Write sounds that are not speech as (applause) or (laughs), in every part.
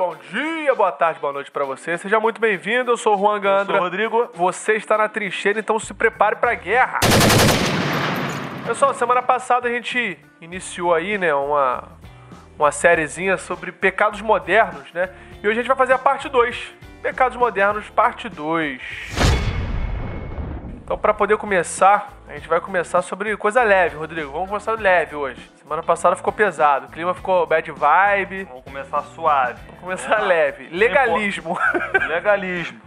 bom dia, boa tarde, boa noite pra você. Seja muito bem-vindo. Eu sou o Juan Gandra. Eu sou o Rodrigo. Você está na trincheira, então se prepare pra guerra. Pessoal, semana passada a gente iniciou aí, né, uma uma sériezinha sobre pecados modernos, né? E hoje a gente vai fazer a parte 2. Pecados modernos, parte 2. Então, para poder começar, a gente vai começar sobre coisa leve, Rodrigo. Vamos começar leve hoje. Semana passada ficou pesado, o clima ficou bad vibe. Vamos começar suave. Vamos começar leve. Legalismo. (laughs) (laughs) Legalismo.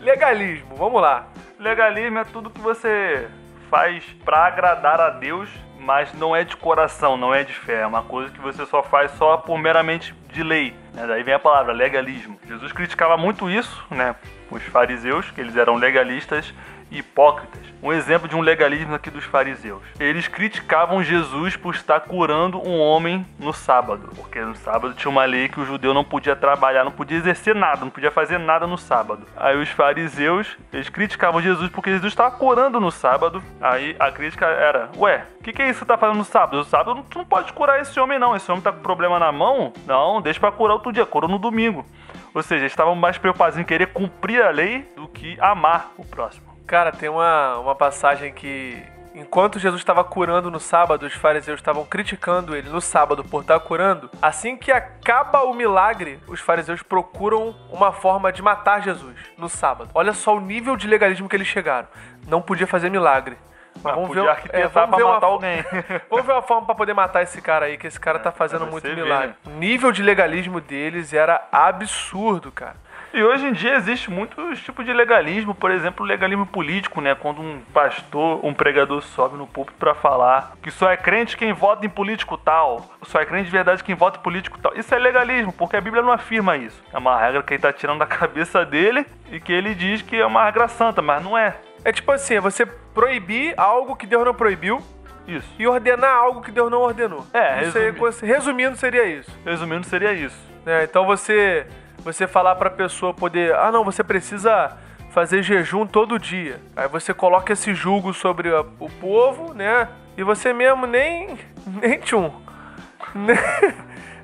Legalismo, vamos lá. Legalismo é tudo que você faz para agradar a Deus mas não é de coração, não é de fé. É uma coisa que você só faz só por meramente de lei. Né? Daí vem a palavra legalismo. Jesus criticava muito isso, né? Os fariseus, que eles eram legalistas hipócritas. Um exemplo de um legalismo aqui dos fariseus. Eles criticavam Jesus por estar curando um homem no sábado, porque no sábado tinha uma lei que o judeu não podia trabalhar, não podia exercer nada, não podia fazer nada no sábado. Aí os fariseus, eles criticavam Jesus porque Jesus estava curando no sábado. Aí a crítica era: "Ué, o que, que é isso que você está fazendo no sábado? No sábado tu não pode curar esse homem não, esse homem está com problema na mão? Não, deixa para curar outro dia, cura no domingo." Ou seja, estavam mais preocupados em querer cumprir a lei do que amar o próximo. Cara, tem uma, uma passagem que enquanto Jesus estava curando no sábado, os fariseus estavam criticando ele no sábado por estar curando. Assim que acaba o milagre, os fariseus procuram uma forma de matar Jesus no sábado. Olha só o nível de legalismo que eles chegaram. Não podia fazer milagre. Mas vamos ver, arquitetar é, vamos pra matar uma, alguém. (laughs) vamos ver uma forma para poder matar esse cara aí, que esse cara tá fazendo muito milagre. Vê, né? O nível de legalismo deles era absurdo, cara. E hoje em dia existe muitos tipos de legalismo, por exemplo, legalismo político, né? Quando um pastor, um pregador sobe no púlpito para falar que só é crente quem vota em político tal, só é crente de verdade quem vota em político tal. Isso é legalismo, porque a Bíblia não afirma isso. É uma regra que ele tá tirando da (laughs) cabeça dele e que ele diz que é uma regra santa, mas não é. É tipo assim, é você proibir algo que Deus não proibiu isso. E ordenar algo que Deus não ordenou. É, resumindo, resumindo seria isso. Resumindo seria isso. É, então você você falar para a pessoa poder, ah não, você precisa fazer jejum todo dia. Aí você coloca esse julgo sobre o povo, né? E você mesmo nem (laughs) nem tchum. (laughs) Nem,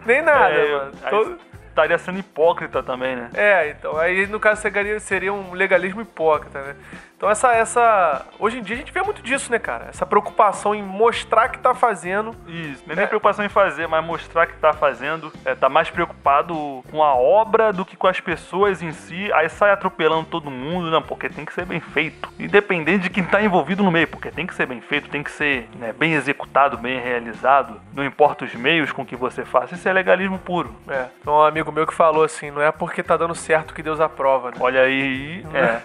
nem nada, é, mano. Todo... Estaria sendo hipócrita também, né? É, então aí no caso seria um legalismo hipócrita, né? Então essa, essa. Hoje em dia a gente vê muito disso, né, cara? Essa preocupação em mostrar que tá fazendo. Isso, não é nem preocupação em fazer, mas mostrar que tá fazendo. É, tá mais preocupado com a obra do que com as pessoas em si. Aí sai atropelando todo mundo, não, porque tem que ser bem feito. Independente de quem tá envolvido no meio, porque tem que ser bem feito, tem que ser né, bem executado, bem realizado. Não importa os meios com que você faça. Isso é legalismo puro. É. Então, um amigo meu que falou assim: não é porque tá dando certo que Deus aprova, né? Olha aí, é.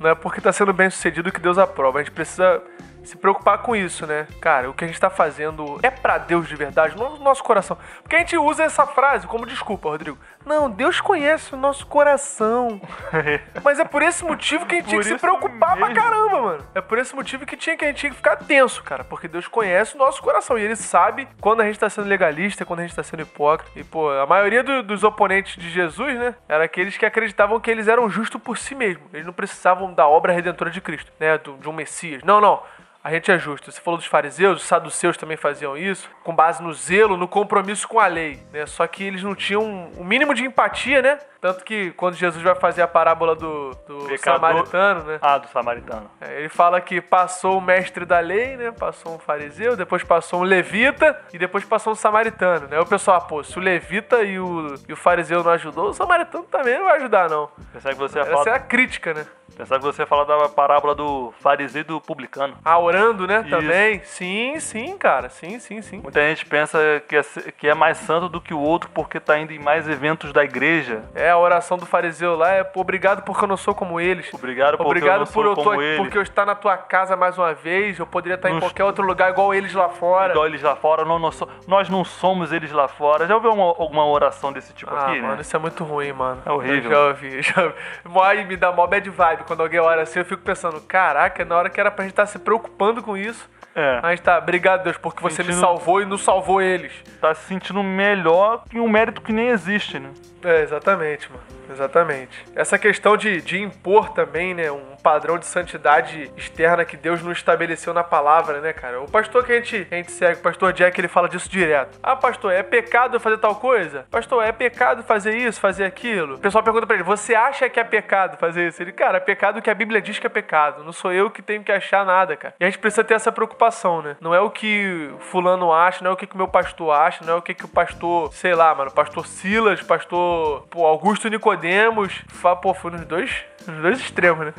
Não é porque tá sendo bem sucedido que Deus aprova. A gente precisa se preocupar com isso, né? Cara, o que a gente tá fazendo é para Deus de verdade, no nosso coração. Porque a gente usa essa frase como desculpa, Rodrigo. Não, Deus conhece o nosso coração. (laughs) Mas é por esse motivo que a gente tinha que se preocupar mesmo. pra caramba, mano. É por esse motivo que, tinha, que a gente tinha que ficar tenso, cara. Porque Deus conhece o nosso coração. E ele sabe quando a gente tá sendo legalista, quando a gente tá sendo hipócrita. E, pô, a maioria do, dos oponentes de Jesus, né? Era aqueles que acreditavam que eles eram justos por si mesmos. Eles não precisavam da obra redentora de Cristo, né? De um Messias. Não, não a gente é justo. Você falou dos fariseus, os saduceus também faziam isso, com base no zelo, no compromisso com a lei, né? Só que eles não tinham o mínimo de empatia, né? Tanto que quando Jesus vai fazer a parábola do, do samaritano, né? Ah, do samaritano. É, ele fala que passou o mestre da lei, né? Passou um fariseu, depois passou um levita e depois passou um samaritano, né? O pessoal, ah, pô, se o levita e o, e o fariseu não ajudou, o samaritano também não vai ajudar, não. Pensar que você ia Essa é a crítica, né? Pensar que você fala da parábola do fariseu e do publicano. Ah, orando, né? Isso. Também. Sim, sim, cara. Sim, sim, sim. Muita gente pensa que é, que é mais santo do que o outro porque tá indo em mais eventos da igreja. É, a oração do fariseu lá é obrigado porque eu não sou como eles. Obrigado porque obrigado eu por eu tô, eles. Porque eu estar na tua casa mais uma vez, eu poderia estar em qualquer outro lugar igual eles lá fora. Igual eles lá fora, não, nós, nós não somos eles lá fora. Já ouviu uma, alguma oração desse tipo ah, aqui, mano, né? isso é muito ruim, mano. É horrível. Eu já ouvi, (laughs) já ouvi. me dá mó bad vibe quando alguém ora assim, eu fico pensando, caraca, na hora que era pra gente estar tá se preocupando com isso. É. A gente tá, obrigado Deus, porque você sentindo... me salvou e não salvou eles. Tá se sentindo melhor em um mérito que nem existe, né? É, exatamente, mano. Exatamente. Essa questão de, de impor também, né, um padrão de santidade externa que Deus não estabeleceu na palavra, né, cara? O pastor que a gente, a gente segue, o pastor Jack, ele fala disso direto. Ah, pastor, é pecado fazer tal coisa? Pastor, é pecado fazer isso, fazer aquilo? O pessoal pergunta pra ele, você acha que é pecado fazer isso? Ele, cara, é pecado que a Bíblia diz que é pecado. Não sou eu que tenho que achar nada, cara. E a gente precisa ter essa preocupação, né? Não é o que fulano acha, não é o que o meu pastor acha, não é o que, que o pastor, sei lá, mano, pastor Silas, pastor pô, Augusto Nicodemos, pô, foi nos dois, nos dois extremos, né?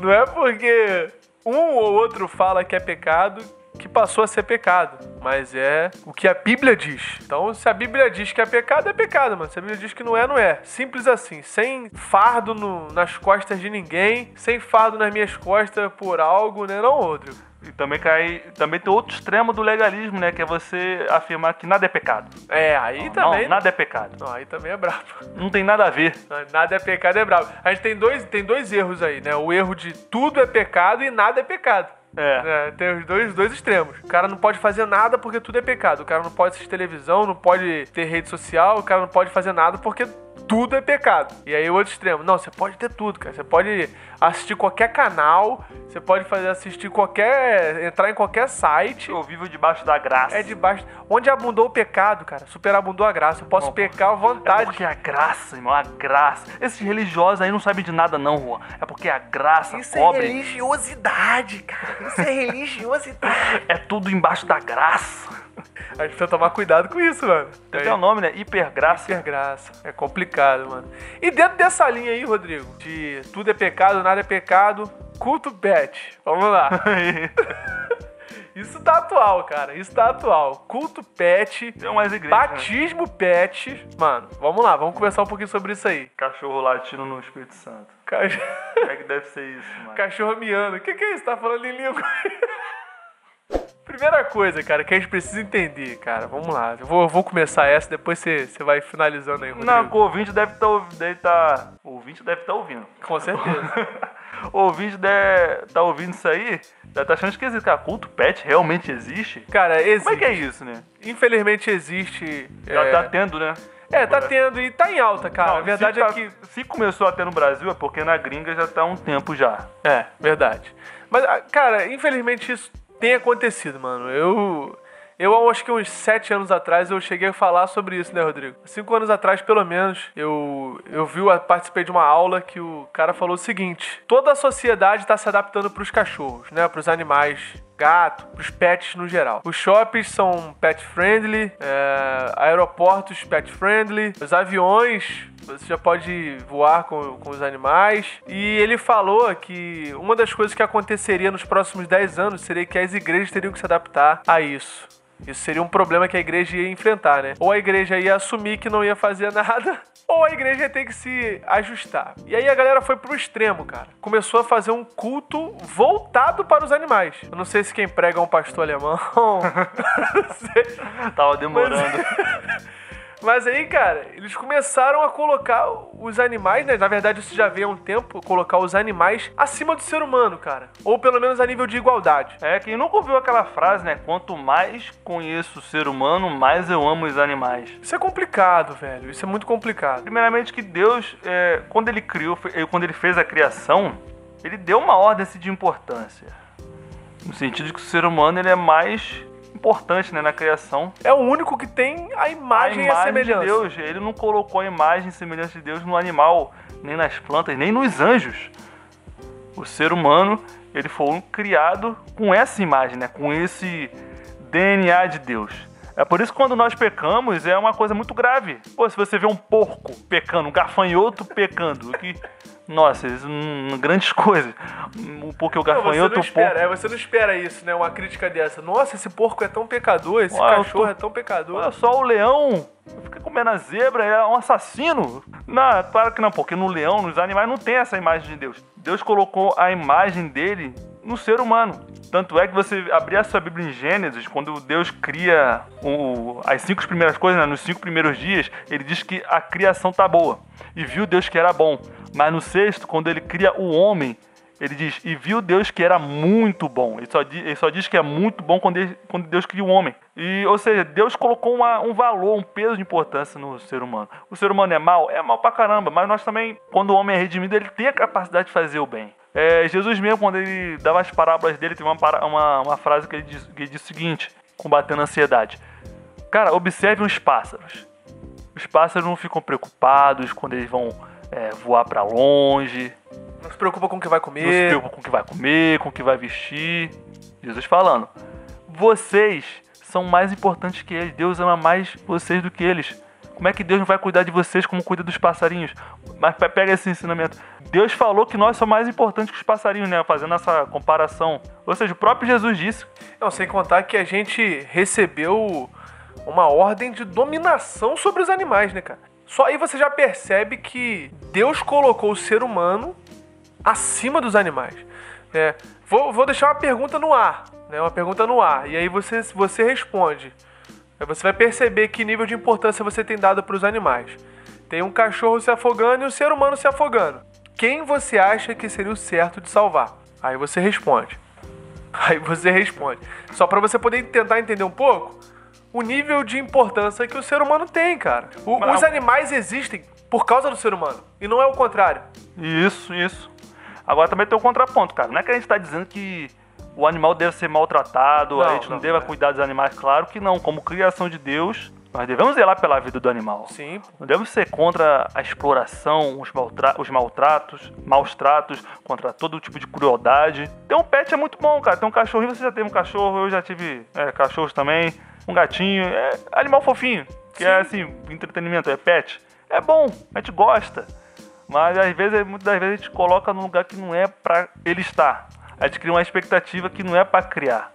Não é porque um ou outro fala que é pecado que passou a ser pecado, mas é o que a Bíblia diz. Então, se a Bíblia diz que é pecado, é pecado, mano. Se a Bíblia diz que não é, não é. Simples assim, sem fardo no, nas costas de ninguém, sem fardo nas minhas costas por algo, né, não, Rodrigo? E também cai. Também tem outro extremo do legalismo, né? Que é você afirmar que nada é pecado. É, aí não, também. Não, nada é pecado. Não, aí também é brabo. Não tem nada a ver. Nada é pecado, é brabo. A gente tem dois, tem dois erros aí, né? O erro de tudo é pecado e nada é pecado. É. é. Tem os dois, dois extremos. O cara não pode fazer nada porque tudo é pecado. O cara não pode assistir televisão, não pode ter rede social, o cara não pode fazer nada porque tudo é pecado. E aí o outro extremo, não, você pode ter tudo, cara. Você pode assistir qualquer canal, você pode fazer assistir qualquer, entrar em qualquer site. Eu vivo debaixo da graça. É debaixo, onde abundou o pecado, cara, superabundou a graça. Eu posso pecar à vontade. É porque a graça, irmão, a graça. Esses religiosos aí não sabem de nada não, Juan. É porque a graça Isso cobre. é religiosidade, cara. Isso é religiosidade. (laughs) é tudo embaixo da graça. A gente precisa tomar cuidado com isso, mano. Tem até o nome, né? Hipergraça. Hipergraça. É complicado, mano. E dentro dessa linha aí, Rodrigo, de tudo é pecado, nada é pecado, culto pet. Vamos lá. (laughs) Isso tá atual, cara. Isso tá atual. Culto pet. Tem umas igrejas. Né? Batismo né? pet. Mano, vamos lá, vamos conversar um pouquinho sobre isso aí. Cachorro latindo no Espírito Santo. Cachorro. Como é que deve ser isso, mano? Cachorro miando. O que, que é isso? Tá falando em língua? Primeira coisa, cara, que a gente precisa entender, cara. Vamos lá. Eu vou, eu vou começar essa, depois você, você vai finalizando aí, Rodrigo. Não, o ouvinte deve estar. Tá, deve tá, o ouvinte deve estar tá ouvindo. Com certeza. o (laughs) ouvinte deve estar tá ouvindo isso aí, deve tá achando que existe. Cara, culto pet realmente existe? Cara, existe. Como é que é isso, né? Infelizmente existe. Já é... tá tendo, né? É, tá tendo e tá em alta, cara. Não, a verdade é que. Se começou a ter no Brasil é porque na gringa já tá há um tempo já. É, verdade. Mas, ah, cara, infelizmente isso tem acontecido, mano. Eu. Eu acho que uns sete anos atrás eu cheguei a falar sobre isso, né, Rodrigo? Cinco anos atrás, pelo menos, eu, eu vi, eu participei de uma aula que o cara falou o seguinte: toda a sociedade está se adaptando para os cachorros, né, para os animais gato, os pets no geral. Os shoppings são pet friendly, é, aeroportos pet friendly, os aviões você já pode voar com, com os animais. E ele falou que uma das coisas que aconteceria nos próximos 10 anos seria que as igrejas teriam que se adaptar a isso. Isso seria um problema que a igreja ia enfrentar, né? Ou a igreja ia assumir que não ia fazer (laughs) nada, ou a igreja ia ter que se ajustar. E aí a galera foi pro extremo, cara. Começou a fazer um culto voltado para os animais. Eu não sei se quem prega é um pastor alemão. (laughs) Tava demorando. Mas... (laughs) Mas aí, cara, eles começaram a colocar os animais, né? Na verdade, isso já veio há um tempo, colocar os animais acima do ser humano, cara. Ou pelo menos a nível de igualdade. É, quem nunca ouviu aquela frase, né? Quanto mais conheço o ser humano, mais eu amo os animais. Isso é complicado, velho. Isso é muito complicado. Primeiramente que Deus, é, quando ele criou, quando ele fez a criação, ele deu uma ordem assim, de importância. No sentido de que o ser humano ele é mais importante né, na criação. É o único que tem a imagem, a imagem e a semelhança. de Deus. Ele não colocou a imagem e semelhança de Deus no animal, nem nas plantas, nem nos anjos. O ser humano, ele foi criado com essa imagem, né, com esse DNA de Deus. É por isso que quando nós pecamos é uma coisa muito grave. Pô, se você vê um porco pecando, um gafanhoto pecando, que nossa, isso, hum, grandes coisas. Um pouco (laughs) o gafanhoto, não, você não espera, é, você não espera isso, né? Uma crítica dessa. Nossa, esse porco é tão pecador, esse Ué, cachorro tô... é tão pecador. Olha só o leão, fica comendo a zebra, é um assassino. Não, claro que não, porque no leão, nos animais, não tem essa imagem de Deus. Deus colocou a imagem dele no ser humano. Tanto é que você abrir a sua Bíblia em Gênesis, quando Deus cria o, as cinco primeiras coisas, né, nos cinco primeiros dias, ele diz que a criação tá boa. E viu Deus que era bom. Mas no sexto, quando ele cria o homem, ele diz, e viu Deus que era muito bom. Ele só, ele só diz que é muito bom quando, ele, quando Deus cria o homem. E, ou seja, Deus colocou uma, um valor, um peso de importância no ser humano. O ser humano é mal? É mal pra caramba, mas nós também, quando o homem é redimido, ele tem a capacidade de fazer o bem. É, Jesus mesmo, quando ele dava as parábolas dele, tem uma, uma, uma frase que ele, diz, que ele diz o seguinte, combatendo a ansiedade. Cara, observe os pássaros. Os pássaros não ficam preocupados quando eles vão é, voar para longe. Não se preocupa com o que vai comer. Não se preocupa com o que vai comer, com o que vai vestir. Jesus falando. Vocês são mais importantes que eles. Deus ama mais vocês do que eles. Como é que Deus não vai cuidar de vocês como cuida dos passarinhos? Mas pega esse ensinamento. Deus falou que nós somos mais importantes que os passarinhos, né? Fazendo essa comparação. Ou seja, o próprio Jesus disse. Não, sem contar que a gente recebeu uma ordem de dominação sobre os animais, né, cara? Só aí você já percebe que Deus colocou o ser humano acima dos animais. É, vou, vou deixar uma pergunta no ar, né? Uma pergunta no ar. E aí você, você responde. Você vai perceber que nível de importância você tem dado para os animais. Tem um cachorro se afogando e um ser humano se afogando. Quem você acha que seria o certo de salvar? Aí você responde. (laughs) Aí você responde. Só para você poder tentar entender um pouco o nível de importância que o ser humano tem, cara. O, Os animais existem por causa do ser humano e não é o contrário. Isso, isso. Agora também tem o um contraponto, cara. Não é que a gente tá dizendo que o animal deve ser maltratado, não, a gente não, não deva é. cuidar dos animais, claro que não. Como criação de Deus, nós devemos zelar pela vida do animal. Sim. Não devemos ser contra a exploração, os, maltra os maltratos, maus tratos, contra todo tipo de crueldade. Ter um pet é muito bom, cara. Ter um cachorrinho, você já teve um cachorro, eu já tive é, cachorros também. Um gatinho, é animal fofinho, que é, Sim. é assim, entretenimento, é pet. É bom, a gente gosta. Mas às vezes, muitas das vezes a gente coloca num lugar que não é para ele estar a gente cria uma expectativa que não é para criar.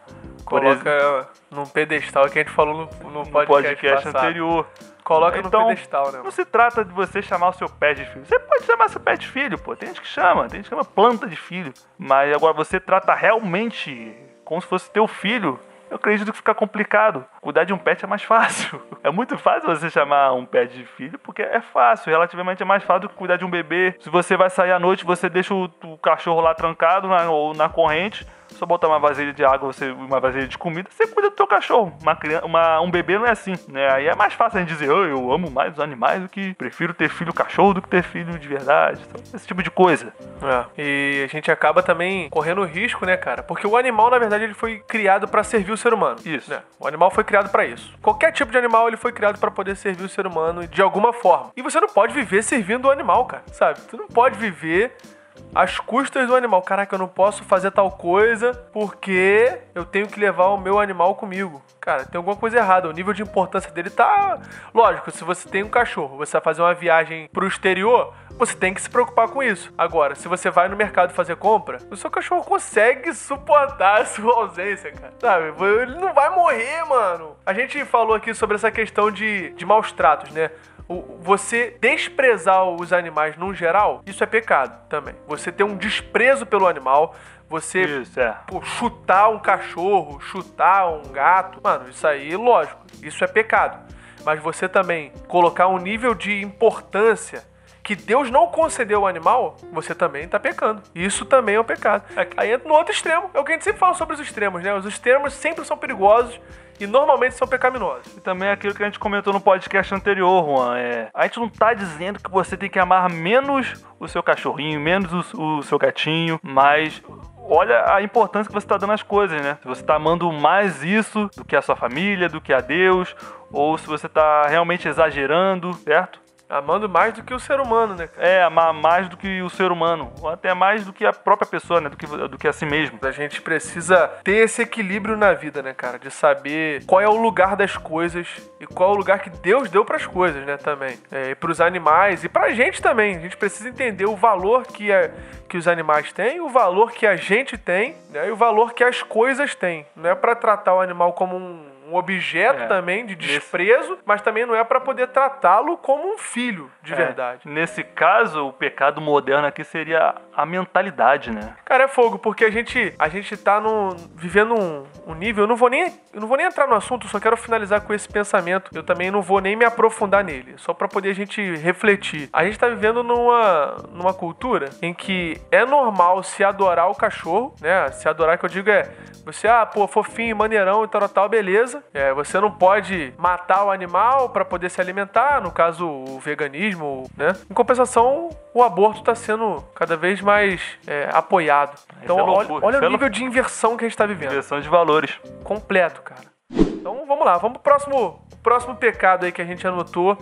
Coloca exemplo, num pedestal que a gente falou no, no podcast, podcast anterior. Coloca então, no pedestal, né? Não se trata de você chamar o seu pé de filho. Você pode chamar seu pé de filho, pô. Tem gente que chama, tem gente que chama planta de filho. Mas agora você trata realmente como se fosse teu filho eu acredito que fica complicado. Cuidar de um pet é mais (laughs) fácil. É muito fácil você chamar um pet de filho, porque é fácil, relativamente é mais fácil do que cuidar de um bebê. Se você vai sair à noite, você deixa o, o cachorro lá trancado na, ou na corrente só botar uma vasilha de água, você, uma vasilha de comida, você cuida do teu cachorro. Uma criança, uma, um bebê não é assim, né? Aí é mais fácil a gente dizer, oh, eu amo mais os animais do que prefiro ter filho cachorro do que ter filho de verdade. Então, esse tipo de coisa. É. E a gente acaba também correndo risco, né, cara? Porque o animal, na verdade, ele foi criado para servir o ser humano. Isso. Né? O animal foi criado para isso. Qualquer tipo de animal, ele foi criado para poder servir o ser humano de alguma forma. E você não pode viver servindo o animal, cara, sabe? Tu não pode viver às custas do animal. Caraca, eu não posso fazer tal coisa porque eu tenho que levar o meu animal comigo. Cara, tem alguma coisa errada. O nível de importância dele tá. Lógico, se você tem um cachorro, você vai fazer uma viagem pro exterior, você tem que se preocupar com isso. Agora, se você vai no mercado fazer compra, o seu cachorro consegue suportar a sua ausência, cara. Sabe? Ele não vai morrer, mano. A gente falou aqui sobre essa questão de, de maus tratos, né? Você desprezar os animais no geral, isso é pecado também. Você ter um desprezo pelo animal, você isso, é. pô, chutar um cachorro, chutar um gato, mano, isso aí, lógico, isso é pecado. Mas você também colocar um nível de importância que Deus não concedeu ao animal, você também está pecando. Isso também é um pecado. Aí entra no outro extremo. É o que a gente sempre fala sobre os extremos, né? Os extremos sempre são perigosos e normalmente são pecaminosos. E também é aquilo que a gente comentou no podcast anterior, Juan. É, a gente não tá dizendo que você tem que amar menos o seu cachorrinho, menos o, o seu gatinho, mas olha a importância que você está dando às coisas, né? Se você está amando mais isso do que a sua família, do que a Deus, ou se você está realmente exagerando, certo? Amando mais do que o ser humano, né? Cara? É, amar mais do que o ser humano. Ou até mais do que a própria pessoa, né? Do que, do que a si mesmo. A gente precisa ter esse equilíbrio na vida, né, cara? De saber qual é o lugar das coisas e qual é o lugar que Deus deu para as coisas, né? Também. É, e para os animais e para a gente também. A gente precisa entender o valor que, é, que os animais têm, o valor que a gente tem né? e o valor que as coisas têm. Não é para tratar o animal como um um objeto é. também de desprezo, Nesse... mas também não é para poder tratá-lo como um filho de é. verdade. Nesse caso, o pecado moderno aqui seria a mentalidade, né? Cara, é fogo, porque a gente, a gente tá no, vivendo um, um nível. Eu não vou nem. Eu não vou nem entrar no assunto, só quero finalizar com esse pensamento. Eu também não vou nem me aprofundar nele. Só para poder a gente refletir. A gente tá vivendo numa, numa cultura em que é normal se adorar o cachorro, né? Se adorar, que eu digo é você, ah, pô, fofinho, maneirão e tal, tal, beleza. Coisa. É, você não pode matar o animal para poder se alimentar, no caso o veganismo, né? Em compensação, o aborto está sendo cada vez mais é, apoiado. Então, é olha, olha o é nível de inversão que a gente está vivendo. Direção de valores. Completo, cara. Então vamos lá, vamos pro próximo, próximo pecado aí que a gente anotou,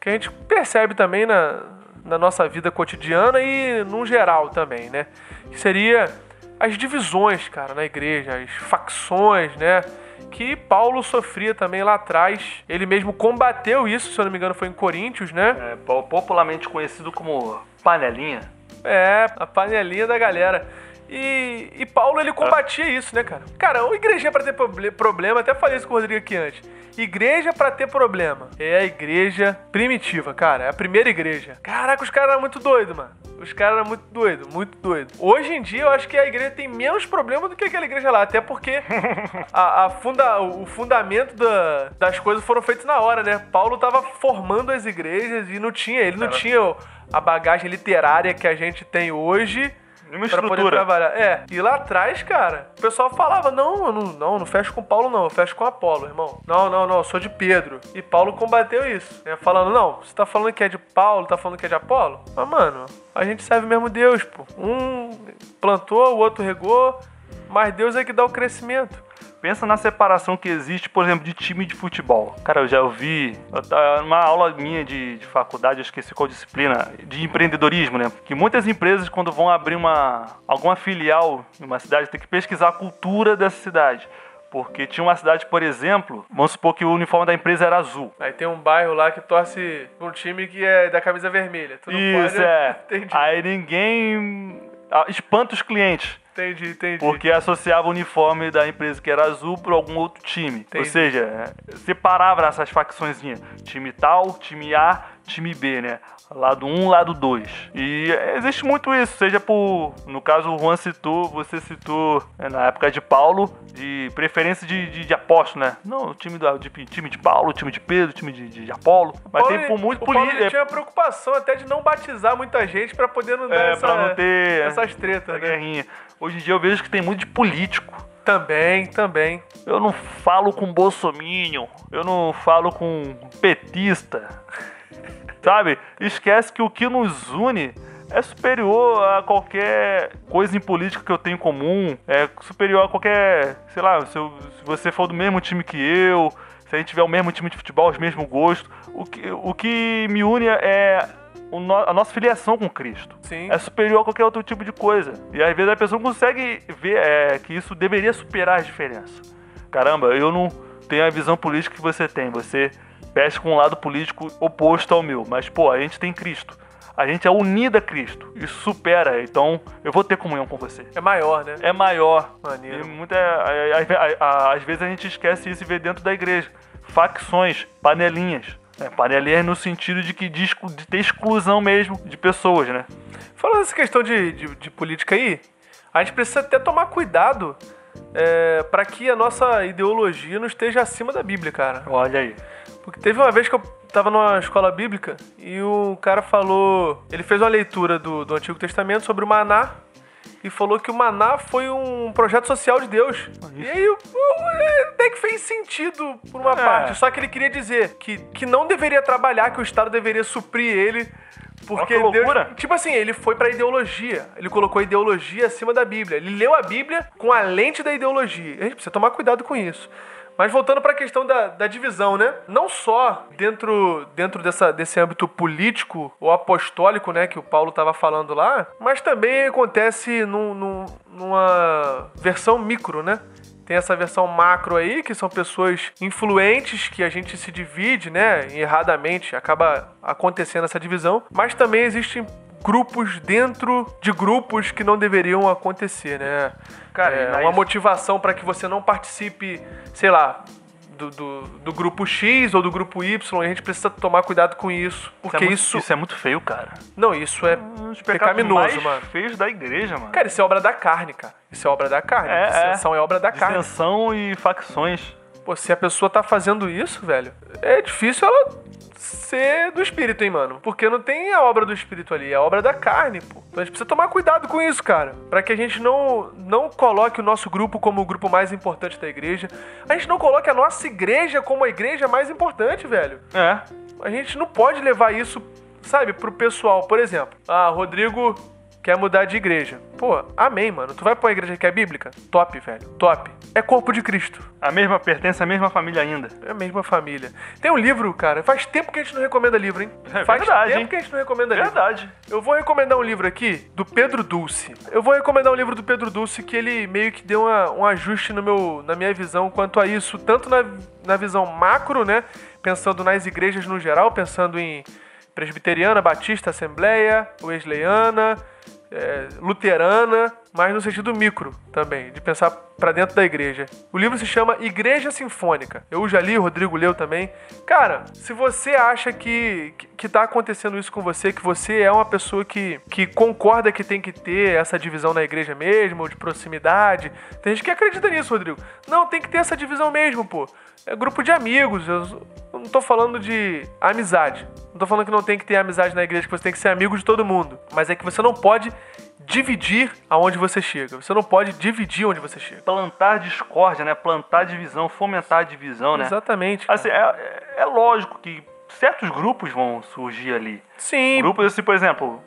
que a gente percebe também na, na nossa vida cotidiana e no geral também, né? Que seria as divisões, cara, na igreja, as facções, né? Que Paulo sofria também lá atrás. Ele mesmo combateu isso, se eu não me engano, foi em Coríntios, né? É, po- popularmente conhecido como panelinha. É, a panelinha da galera. E, e Paulo, ele combatia isso, né, cara? Cara, uma igreja pra ter proble- problema, até falei isso com o Rodrigo aqui antes. Igreja pra ter problema. É a igreja primitiva, cara. É a primeira igreja. Caraca, os caras eram muito doidos, mano. Os caras eram muito doidos, muito doidos. Hoje em dia, eu acho que a igreja tem menos problema do que aquela igreja lá. Até porque (laughs) a, a funda, o fundamento da- das coisas foram feitos na hora, né? Paulo tava formando as igrejas e não tinha, ele não tinha a bagagem literária que a gente tem hoje Uma pra poder estrutura. trabalhar. É, e lá atrás, cara, o pessoal falava: não, eu não, não, não fecho com Paulo, não, eu fecho com Apolo, irmão. Não, não, não, eu sou de Pedro. E Paulo combateu isso, né? Falando, não, você tá falando que é de Paulo, tá falando que é de Apolo? Mas, mano, a gente serve mesmo Deus, pô. Um plantou, o outro regou, mas Deus é que dá o crescimento. Pensa na separação que existe, por exemplo, de time de futebol. Cara, eu já ouvi numa aula minha de, de faculdade, eu esqueci qual disciplina, de empreendedorismo, né? Que muitas empresas, quando vão abrir uma alguma filial em uma cidade, tem que pesquisar a cultura dessa cidade. Porque tinha uma cidade, por exemplo, vamos supor que o uniforme da empresa era azul. Aí tem um bairro lá que torce pra um time que é da camisa vermelha. Tu Isso, pode... é. (laughs) Entendi, Aí ninguém ah, espanta os clientes. Entendi, entendi. Porque associava o uniforme da empresa que era azul para algum outro time. Ou Entendi. seja, é, separava essas facções. Time tal, time A, time B, né? Lado 1, um, lado 2. E é, existe muito isso, seja por. No caso, o Juan citou, você citou é, na época de Paulo, de preferência de, de, de apóstolo, né? Não, o time, da, de, time de Paulo, time de Pedro, time de, de Apolo. Mas Paulo, tem por muito o Paulo político. tinha preocupação até de não batizar muita gente pra poder não dar É, essa, não ter essas tretas, essa né? guerrinha. Hoje em dia eu vejo que tem muito de político. Também, também. Eu não falo com bolsominion, eu não falo com petista. Sabe? Esquece que o que nos une é superior a qualquer coisa em política que eu tenho em comum, é superior a qualquer, sei lá, se, eu- se você for do mesmo time que eu, se a gente tiver o mesmo time de futebol, os mesmos gostos, o que, o que me une é a nossa filiação com Cristo Sim. é superior a qualquer outro tipo de coisa. E às vezes a pessoa não consegue ver é, que isso deveria superar as diferenças. Caramba, eu não tenho a visão política que você tem. Você peste com um lado político oposto ao meu. Mas, pô, a gente tem Cristo. A gente é unido a Cristo. Isso supera. Então, eu vou ter comunhão com você. É maior, né? É maior. Maneiro. E muita, às vezes a gente esquece isso e vê dentro da igreja. Facções, panelinhas. É, panelinhas no sentido de que de, exclu- de ter exclusão mesmo de pessoas, né? Falando dessa questão de, de, de política aí, a gente precisa até tomar cuidado é, para que a nossa ideologia não esteja acima da Bíblia, cara. Olha aí. Porque teve uma vez que eu tava numa escola bíblica e o cara falou. Ele fez uma leitura do, do Antigo Testamento sobre o maná e falou que o maná foi um projeto social de Deus. E aí até que fez sentido por uma É. parte. Só que ele queria dizer que, que não deveria trabalhar, que o Estado deveria suprir ele. Porque Deus. loucura. Tipo assim, ele foi pra ideologia. Ele colocou a ideologia acima da Bíblia. Ele leu a Bíblia com a lente da ideologia. A gente precisa tomar cuidado com isso. Mas voltando pra questão da, da divisão, né? Não só dentro, dentro dessa, desse âmbito político ou apostólico, né, que o Paulo estava falando lá, mas também acontece num- num- numa versão micro, né? Tem essa versão macro aí, que são pessoas influentes que a gente se divide, né? Erradamente, acaba acontecendo essa divisão. Mas também existem grupos dentro de grupos que não deveriam acontecer, né? Cara, é, uma motivação para que você não participe, sei lá, do, do, do grupo X ou do grupo Y. E a gente precisa tomar cuidado com isso. Porque é muito- isso. isso é muito feio, cara. Não, isso é Um dos pecados pecaminoso, mais mano. feios da igreja, mano. Cara, isso é obra da carne, cara. Isso é obra da carne. É, é. Dissensão é obra da carne. Dissensão e facções. Pô, se a pessoa tá fazendo isso, velho, é difícil ela ser do espírito, hein, mano? Porque não tem a obra do espírito ali, é a obra da carne, pô. Então a gente precisa tomar cuidado com isso, cara. Pra que a gente não, não coloque o nosso grupo como o grupo mais importante da igreja. A gente não coloque a nossa igreja como a igreja mais importante, velho. É. A gente não pode levar isso, sabe, pro pessoal. Por exemplo, ah, Rodrigo quer mudar de igreja. Pô, amém, mano. Tu vai pra uma igreja que é bíblica? Top, velho. Top. É corpo de Cristo. A mesma pertence à mesma família ainda. É a mesma família. Tem um livro, cara. Faz tempo que a gente não recomenda livro, hein? É Faz verdade, tempo hein? que a gente não recomenda livro. Verdade. Eu vou recomendar um livro aqui do Pedro Dulce. Eu vou recomendar um livro do Pedro Dulce que ele meio que deu uma- um ajuste no meu, na minha visão quanto a isso, tanto na, na visão macro, né? Pensando nas igrejas no geral, pensando em presbiteriana, batista, assembleia, wesleyana, é, luterana, mas no sentido micro também, de pensar pra dentro da igreja. O livro se chama Igreja Sinfônica. Eu já li, o Rodrigo leu também. Cara, se você acha que, que, que tá acontecendo isso com você, que você é uma pessoa que, que concorda que tem que ter essa divisão na igreja mesmo, de proximidade, tem gente que acredita nisso, Rodrigo. Não, tem que ter essa divisão mesmo, pô. É grupo de amigos, eu não tô falando de amizade. Não tô falando que não tem que ter amizade na igreja, que você tem que ser amigo de todo mundo. Mas é que você não pode dividir aonde você chega. Você não pode dividir onde você chega. Plantar discórdia, né? Plantar divisão, fomentar a divisão, né? Exatamente. Assim, é, é- é lógico que certos grupos vão surgir ali. Sim, Grupos assim, por exemplo,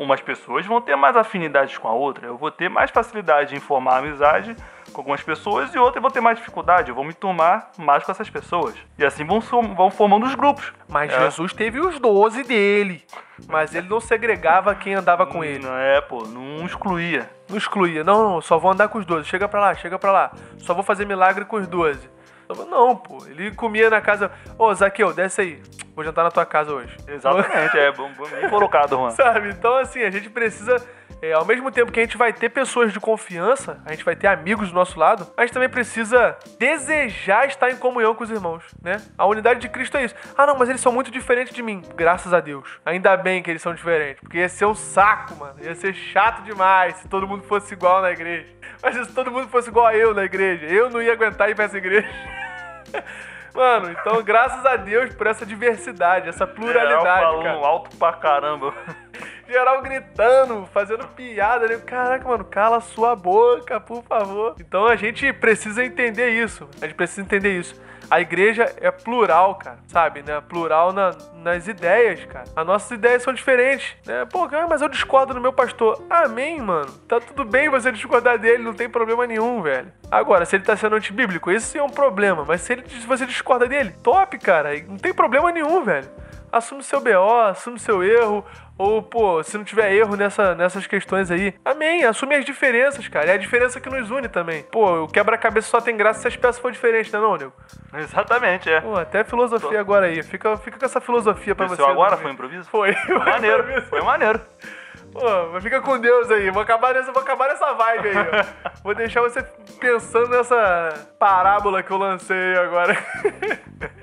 umas pessoas vão ter mais afinidades com a outra. Eu vou ter mais facilidade em formar amizade com algumas pessoas e outras vão ter mais dificuldade. Eu vou me tomar mais com essas pessoas. E assim vão, vão formando os grupos. mas É. Jesus teve os doze dele. Mas ele não segregava quem andava com ele. Não é, pô, não excluía. Não excluía. Não, não, só vou andar com os 12. Chega pra lá, chega pra lá. Só vou fazer milagre com os 12. Não, pô. Ele comia na casa. Ô, Zaqueu, desce aí. Vou jantar na tua casa hoje. Exatamente, é bom, bom- (laughs) bem colocado, Juan. Sabe? Então, assim, a gente precisa. É, ao mesmo tempo que a gente vai ter pessoas de confiança, a gente vai ter amigos do nosso lado, a gente também precisa desejar estar em comunhão com os irmãos, né? A unidade de Cristo é isso. Ah, não, mas eles são muito diferentes de mim. Graças a Deus. Ainda bem que eles são diferentes. Porque ia ser um saco, mano. Ia ser chato demais se todo mundo fosse igual na igreja. Mas se todo mundo fosse igual a eu na igreja, eu não ia aguentar ir pra essa igreja. (laughs) Mano, então graças a Deus por essa diversidade, essa pluralidade, Geral cara falando alto pra caramba. (laughs) geral gritando, fazendo piada. Né? Caraca, mano, cala sua boca, por favor. Então a gente precisa entender isso. A gente precisa entender isso. A igreja é plural, cara, sabe? Né? Plural na- nas ideias, cara. As nossas ideias são diferentes, né? Pô, mas eu discordo do meu pastor. Amém, mano. Tá tudo bem você discordar dele, não tem problema nenhum, velho. Agora, se ele tá sendo antibíblico, esse é um problema. Mas se, ele, se você discorda dele, top, cara. Não tem problema nenhum, velho assume seu BO, assume seu erro, ou, pô, se não tiver erro nessa, nessas questões aí, amém, assume as diferenças, cara, é a diferença que nos une também. Pô, o quebra-cabeça só tem graça se as peças forem diferentes, né não, nego? Exatamente, é. Pô, até filosofia agora aí, fica, fica com essa filosofia pra Esse você. agora né? foi improviso? Foi. Foi maneiro, foi maneiro. Pô, fica com Deus aí. Vou acabar nessa, vou acabar nessa vibe aí, ó. (laughs) Vou deixar você pensando nessa parábola que eu lancei agora. (laughs)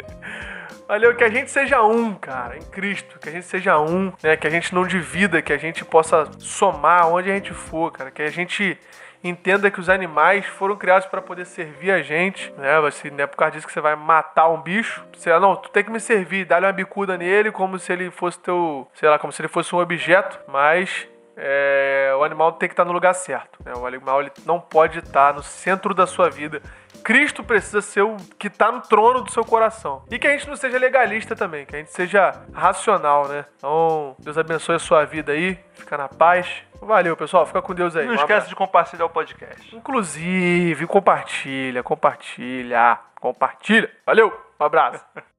Valeu, que a gente seja um, cara, em Cristo. Que a gente seja um, né? Que a gente não divida, que a gente possa somar onde a gente for, cara. Que a gente entenda que os animais foram criados para poder servir a gente, né? Você, não é por causa disso que você vai matar um bicho. Você, não, tu tem que me servir, dá-lhe uma bicuda nele como se ele fosse teu, sei lá, como se ele fosse um objeto, mas é, o animal tem que estar no lugar certo. Né? O animal ele não pode estar no centro da sua vida. Cristo precisa ser o que está no trono do seu coração. E que a gente não seja legalista também, que a gente seja racional, né? Então, Deus abençoe a sua vida aí, fica na paz. Valeu, pessoal, fica com Deus aí. Não Um esquece abraço. de compartilhar o podcast. Inclusive, compartilha, compartilha, compartilha. Valeu, um abraço. (laughs)